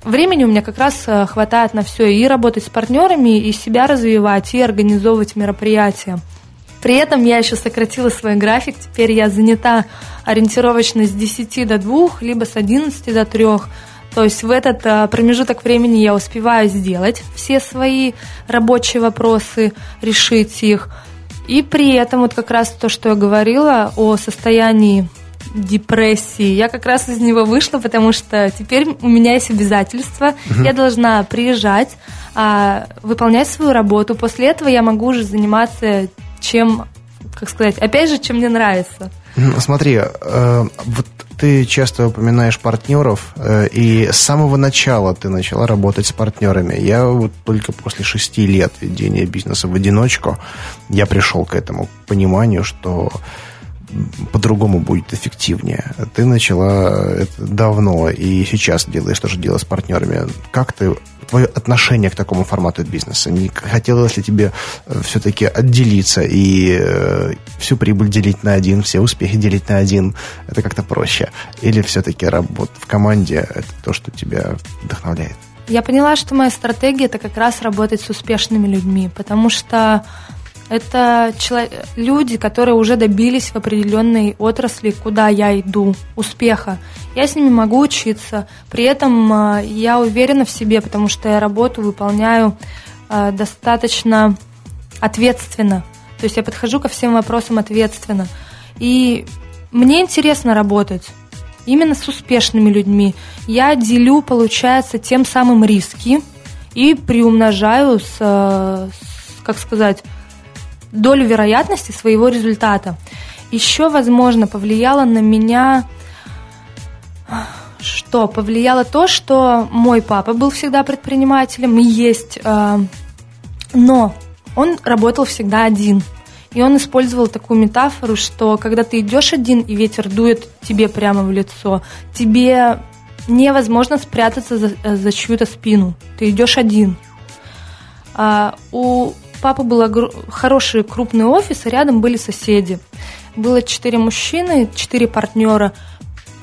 времени у меня как раз э, хватает на все. И работать с партнерами, и себя развивать, и организовывать мероприятия. При этом я еще сократила свой график. Теперь я занята ориентировочно с 10 до 2, либо с 11 до 3. То есть в этот а, промежуток времени я успеваю сделать все свои рабочие вопросы, решить их. И при этом вот как раз то, что я говорила о состоянии депрессии. Я как раз из него вышла, потому что теперь у меня есть обязательства. Угу. Я должна приезжать, а, выполнять свою работу. После этого я могу уже заниматься чем, как сказать, опять же, чем мне нравится. Смотри, э, вот ты часто упоминаешь партнеров, э, и с самого начала ты начала работать с партнерами. Я вот только после шести лет ведения бизнеса в одиночку, я пришел к этому пониманию, что по-другому будет эффективнее. Ты начала это давно и сейчас делаешь то же дело с партнерами. Как ты твое отношение к такому формату бизнеса? Не хотелось ли тебе э, все-таки отделиться и э, всю прибыль делить на один, все успехи делить на один? Это как-то проще. Или все-таки работа в команде – это то, что тебя вдохновляет? Я поняла, что моя стратегия – это как раз работать с успешными людьми, потому что это человек, люди, которые уже добились в определенной отрасли, куда я иду, успеха. Я с ними могу учиться. При этом а, я уверена в себе, потому что я работу выполняю а, достаточно ответственно. То есть я подхожу ко всем вопросам ответственно. И мне интересно работать именно с успешными людьми. Я делю, получается, тем самым риски и приумножаю с, с как сказать, долю вероятности своего результата. Еще, возможно, повлияло на меня что? Повлияло то, что мой папа был всегда предпринимателем и есть, э, но он работал всегда один. И он использовал такую метафору, что когда ты идешь один и ветер дует тебе прямо в лицо, тебе невозможно спрятаться за, за чью-то спину. Ты идешь один. А у папы был хороший крупный офис, а рядом были соседи. Было четыре мужчины, четыре партнера.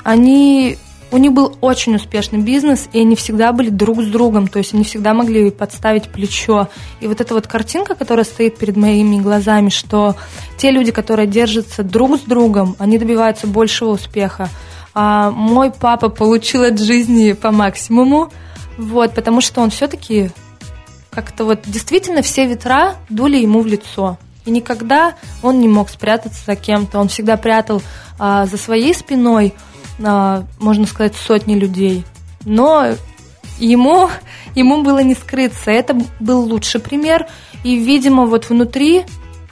Они у них был очень успешный бизнес, и они всегда были друг с другом, то есть они всегда могли подставить плечо. И вот эта вот картинка, которая стоит перед моими глазами, что те люди, которые держатся друг с другом, они добиваются большего успеха. А мой папа получил от жизни по максимуму, вот, потому что он все-таки как-то вот действительно все ветра дули ему в лицо. И никогда он не мог спрятаться за кем-то. Он всегда прятал а, за своей спиной можно сказать, сотни людей. Но ему, ему было не скрыться. Это был лучший пример. И, видимо, вот внутри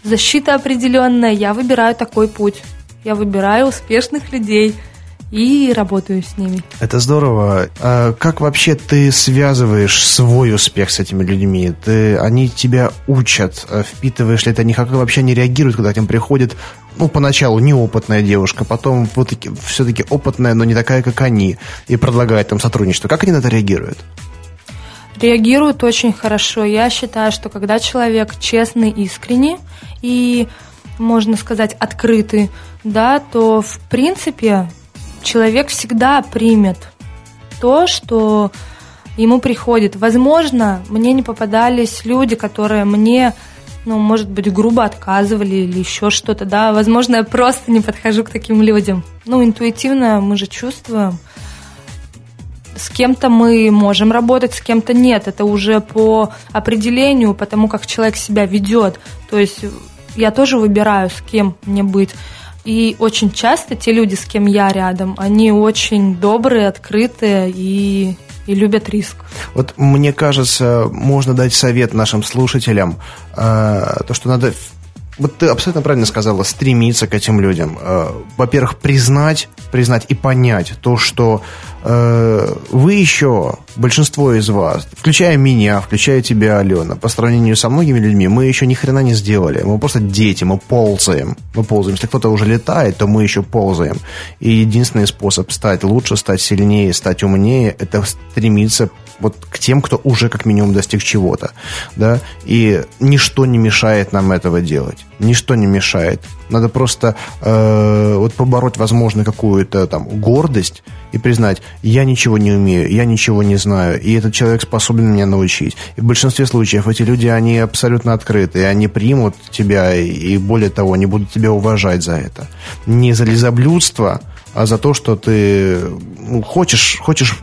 защита определенная. Я выбираю такой путь. Я выбираю успешных людей – и работаю с ними. Это здорово. А как вообще ты связываешь свой успех с этими людьми? Ты, они тебя учат, а впитываешь ли ты них? Как вообще они реагируют, когда к ним приходит, ну, поначалу неопытная девушка, потом вот все-таки опытная, но не такая, как они, и предлагает там сотрудничество. Как они на это реагируют? Реагируют очень хорошо. Я считаю, что когда человек честный, искренний и, можно сказать, открытый, да, то в принципе человек всегда примет то, что ему приходит. Возможно, мне не попадались люди, которые мне, ну, может быть, грубо отказывали или еще что-то, да. Возможно, я просто не подхожу к таким людям. Ну, интуитивно мы же чувствуем. С кем-то мы можем работать, с кем-то нет. Это уже по определению, по тому, как человек себя ведет. То есть я тоже выбираю, с кем мне быть. И очень часто те люди, с кем я рядом, они очень добрые, открытые и, и любят риск. Вот мне кажется, можно дать совет нашим слушателям, э, то, что надо вот ты абсолютно правильно сказала, стремиться к этим людям. Э, во-первых, признать, признать и понять то, что э, вы еще, большинство из вас, включая меня, включая тебя, Алена, по сравнению со многими людьми, мы еще ни хрена не сделали. Мы просто дети, мы ползаем. Мы ползаем. Если кто-то уже летает, то мы еще ползаем. И единственный способ стать лучше, стать сильнее, стать умнее, это стремиться вот к тем, кто уже как минимум достиг чего-то, да, и ничто не мешает нам этого делать, ничто не мешает. Надо просто э, вот побороть, возможно, какую-то там гордость и признать, я ничего не умею, я ничего не знаю, и этот человек способен меня научить. И в большинстве случаев эти люди, они абсолютно открыты, и они примут тебя, и более того, они будут тебя уважать за это. Не за лизоблюдство, а за то, что ты ну, хочешь, хочешь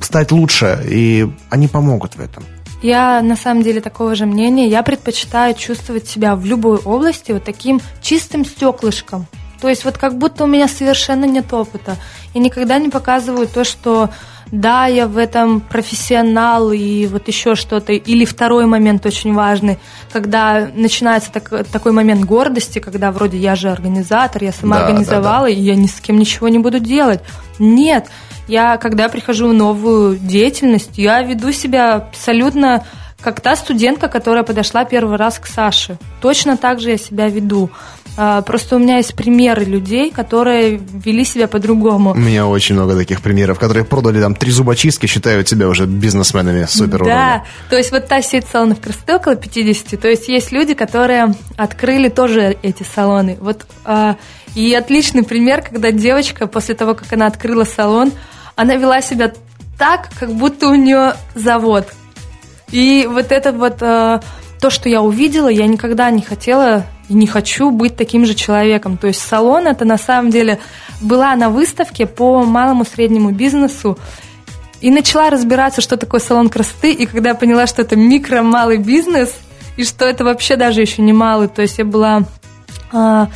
стать лучше, и они помогут в этом. Я на самом деле такого же мнения. Я предпочитаю чувствовать себя в любой области вот таким чистым стеклышком. То есть вот как будто у меня совершенно нет опыта. И никогда не показываю то, что да, я в этом профессионал и вот еще что-то. Или второй момент очень важный, когда начинается так, такой момент гордости, когда вроде я же организатор, я сама да, организовала, да, да. и я ни с кем ничего не буду делать. Нет, я, когда прихожу в новую деятельность, я веду себя абсолютно как та студентка, которая подошла первый раз к Саше. Точно так же я себя веду. А, просто у меня есть примеры людей, которые вели себя по-другому. У меня очень много таких примеров, которые продали там три зубочистки, считают себя уже бизнесменами супер Да, то есть вот та сеть салонов красоты около 50, то есть есть люди, которые открыли тоже эти салоны. Вот а, и отличный пример, когда девочка после того, как она открыла салон, она вела себя так, как будто у нее завод. И вот это вот а, то, что я увидела, я никогда не хотела и не хочу быть таким же человеком. То есть салон это на самом деле была на выставке по малому среднему бизнесу и начала разбираться, что такое салон красоты. И когда я поняла, что это микро-малый бизнес, и что это вообще даже еще не малый, то есть я была э,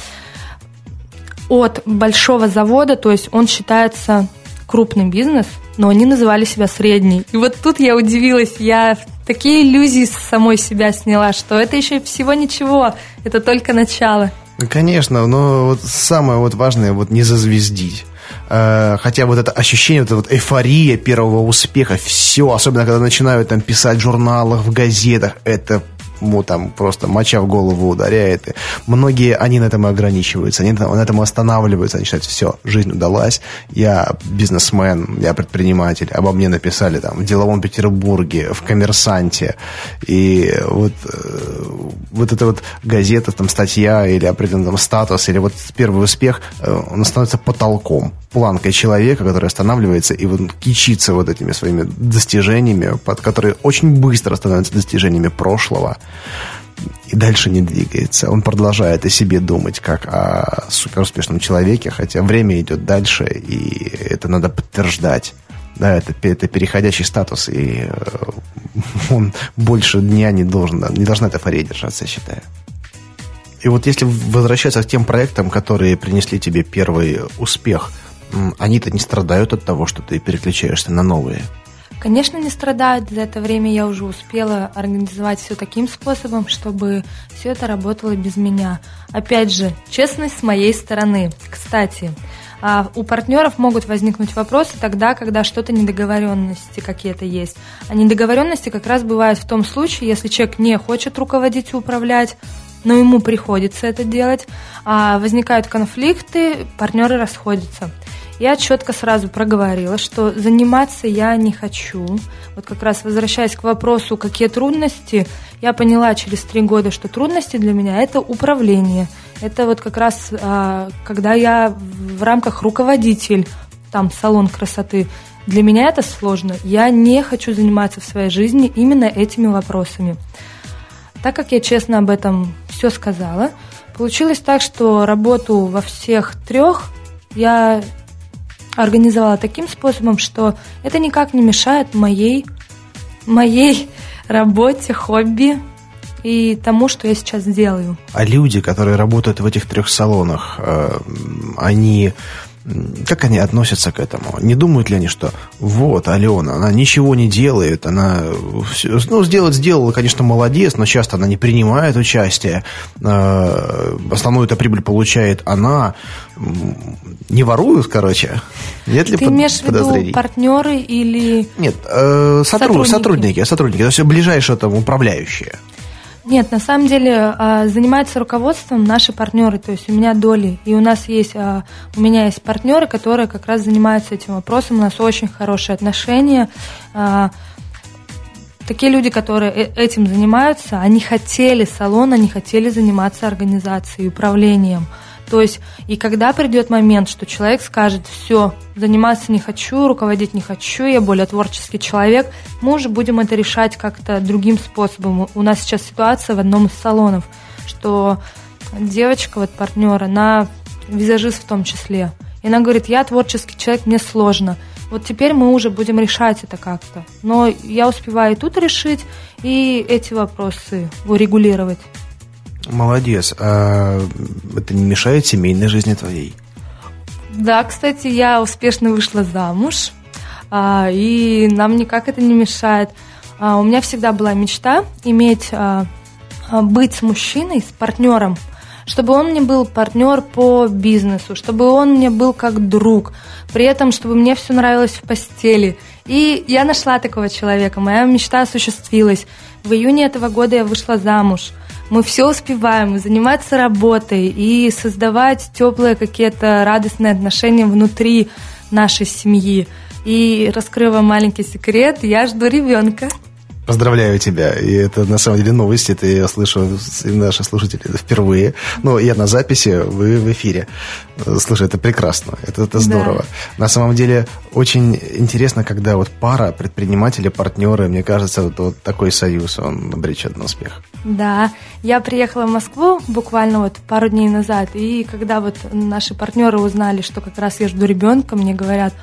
от большого завода, то есть он считается крупный бизнес, но они называли себя средний. И вот тут я удивилась, я такие иллюзии с самой себя сняла, что это еще всего ничего, это только начало. Конечно, но вот самое вот важное вот не зазвездить. Э, хотя вот это ощущение, вот эта вот эйфория первого успеха, все, особенно когда начинают там писать в журналах, в газетах, это ему там просто моча в голову ударяет. И многие, они на этом и ограничиваются, они на этом останавливаются, они считают, все, жизнь удалась, я бизнесмен, я предприниматель, обо мне написали там в деловом Петербурге, в коммерсанте, и вот, э, вот эта вот газета, там статья или определенный там статус, или вот первый успех, э, он становится потолком, планкой человека, который останавливается и вот кичится вот этими своими достижениями, под которые очень быстро становятся достижениями прошлого, и дальше не двигается. Он продолжает о себе думать как о суперуспешном человеке, хотя время идет дальше, и это надо подтверждать. Да, это, это переходящий статус, и э, он больше дня не должен, не должна эта эйфория держаться, я считаю. И вот если возвращаться к тем проектам, которые принесли тебе первый успех, они-то не страдают от того, что ты переключаешься на новые. Конечно, не страдают. За это время я уже успела организовать все таким способом, чтобы все это работало без меня. Опять же, честность с моей стороны. Кстати, а, у партнеров могут возникнуть вопросы тогда, когда что-то недоговоренности какие-то есть. А недоговоренности как раз бывают в том случае, если человек не хочет руководить и управлять, но ему приходится это делать, а возникают конфликты, партнеры расходятся я четко сразу проговорила, что заниматься я не хочу. Вот как раз возвращаясь к вопросу, какие трудности, я поняла через три года, что трудности для меня это управление. Это вот как раз, а, когда я в рамках руководитель, там, салон красоты, для меня это сложно. Я не хочу заниматься в своей жизни именно этими вопросами. Так как я честно об этом все сказала, получилось так, что работу во всех трех я организовала таким способом, что это никак не мешает моей, моей работе, хобби и тому, что я сейчас делаю. А люди, которые работают в этих трех салонах, э, они как они относятся к этому? Не думают ли они, что вот, Алена, она ничего не делает, она ну, сделать сделала, конечно, молодец, но часто она не принимает участие, э, основную эту прибыль получает она, не воруют, короче. Нет ли Ты под, имеешь в виду партнеры или Нет, э, сотруд, сотрудники. сотрудники, сотрудники, то есть ближайшие там управляющие. Нет, на самом деле а, занимается руководством наши партнеры, то есть у меня доли, и у нас есть, а, у меня есть партнеры, которые как раз занимаются этим вопросом, у нас очень хорошие отношения. А, такие люди, которые э, этим занимаются, они хотели салон, они хотели заниматься организацией, управлением. То есть, и когда придет момент, что человек скажет, все, заниматься не хочу, руководить не хочу, я более творческий человек, мы уже будем это решать как-то другим способом. У нас сейчас ситуация в одном из салонов, что девочка, вот партнер, она визажист в том числе. И она говорит, я творческий человек, мне сложно. Вот теперь мы уже будем решать это как-то. Но я успеваю и тут решить, и эти вопросы урегулировать. Молодец. А это не мешает семейной жизни твоей? Да, кстати, я успешно вышла замуж, а, и нам никак это не мешает. А, у меня всегда была мечта иметь, а, быть с мужчиной, с партнером, чтобы он мне был партнер по бизнесу, чтобы он мне был как друг, при этом, чтобы мне все нравилось в постели. И я нашла такого человека, моя мечта осуществилась. В июне этого года я вышла замуж – мы все успеваем заниматься работой и создавать теплые какие-то радостные отношения внутри нашей семьи. И раскрыла маленький секрет, я жду ребенка. Поздравляю тебя. И это на самом деле новость. Это я слышу наши слушатели впервые. Но я на записи, вы в эфире. Слушай, это прекрасно. Это, это здорово. Да. На самом деле очень интересно, когда вот пара, предприниматели, партнеры, мне кажется, вот, вот такой союз, он обречен на успех. Да. Я приехала в Москву буквально вот пару дней назад. И когда вот наши партнеры узнали, что как раз я жду ребенка, мне говорят,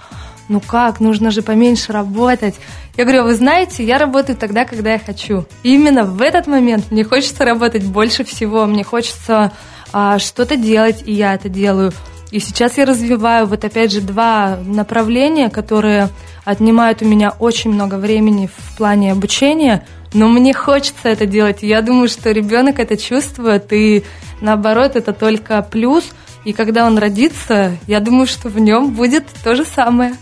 ну как, нужно же поменьше работать. Я говорю, вы знаете, я работаю тогда, когда я хочу. И именно в этот момент мне хочется работать больше всего, мне хочется а, что-то делать, и я это делаю. И сейчас я развиваю вот опять же два направления, которые отнимают у меня очень много времени в плане обучения, но мне хочется это делать. Я думаю, что ребенок это чувствует, и наоборот, это только плюс. И когда он родится, я думаю, что в нем будет то же самое.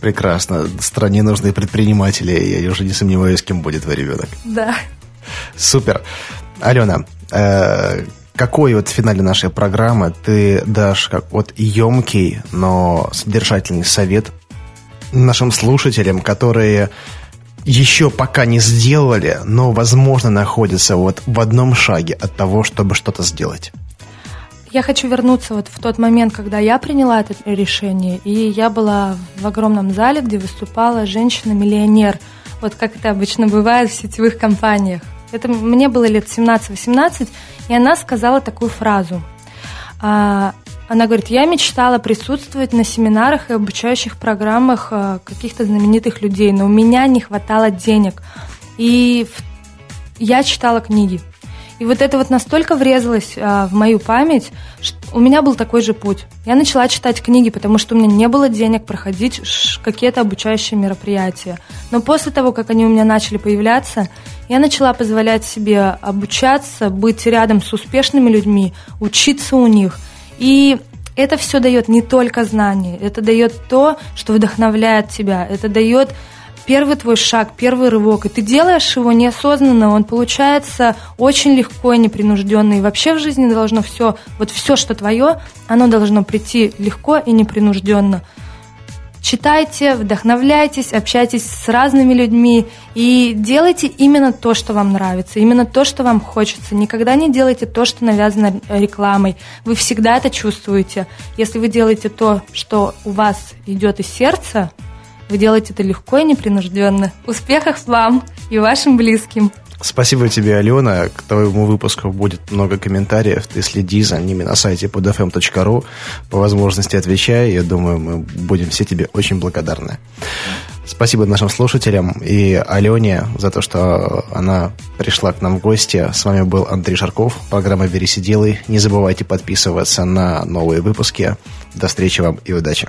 Прекрасно. Стране нужны предприниматели. Я уже не сомневаюсь, кем будет твой ребенок. Да. Супер. Алена, э, какой вот в финале нашей программы ты дашь как вот емкий, но содержательный совет нашим слушателям, которые еще пока не сделали, но, возможно, находятся вот в одном шаге от того, чтобы что-то сделать? Я хочу вернуться вот в тот момент, когда я приняла это решение, и я была в огромном зале, где выступала женщина-миллионер, вот как это обычно бывает в сетевых компаниях. Это мне было лет 17-18, и она сказала такую фразу. А, она говорит, я мечтала присутствовать на семинарах и обучающих программах а, каких-то знаменитых людей, но у меня не хватало денег. И я читала книги. И вот это вот настолько врезалось а, в мою память, что у меня был такой же путь. Я начала читать книги, потому что у меня не было денег проходить какие-то обучающие мероприятия. Но после того, как они у меня начали появляться, я начала позволять себе обучаться, быть рядом с успешными людьми, учиться у них. И это все дает не только знания, это дает то, что вдохновляет тебя, это дает первый твой шаг, первый рывок, и ты делаешь его неосознанно, он получается очень легко и непринужденно. И вообще в жизни должно все, вот все, что твое, оно должно прийти легко и непринужденно. Читайте, вдохновляйтесь, общайтесь с разными людьми и делайте именно то, что вам нравится, именно то, что вам хочется. Никогда не делайте то, что навязано рекламой. Вы всегда это чувствуете. Если вы делаете то, что у вас идет из сердца, вы делаете это легко и непринужденно. Успехов вам и вашим близким! Спасибо тебе, Алена. К твоему выпуску будет много комментариев. Ты следи за ними на сайте podfm.ru. По возможности отвечай. Я думаю, мы будем все тебе очень благодарны. Спасибо нашим слушателям и Алене за то, что она пришла к нам в гости. С вами был Андрей Шарков, программа «Берись и делай». Не забывайте подписываться на новые выпуски. До встречи вам и удачи!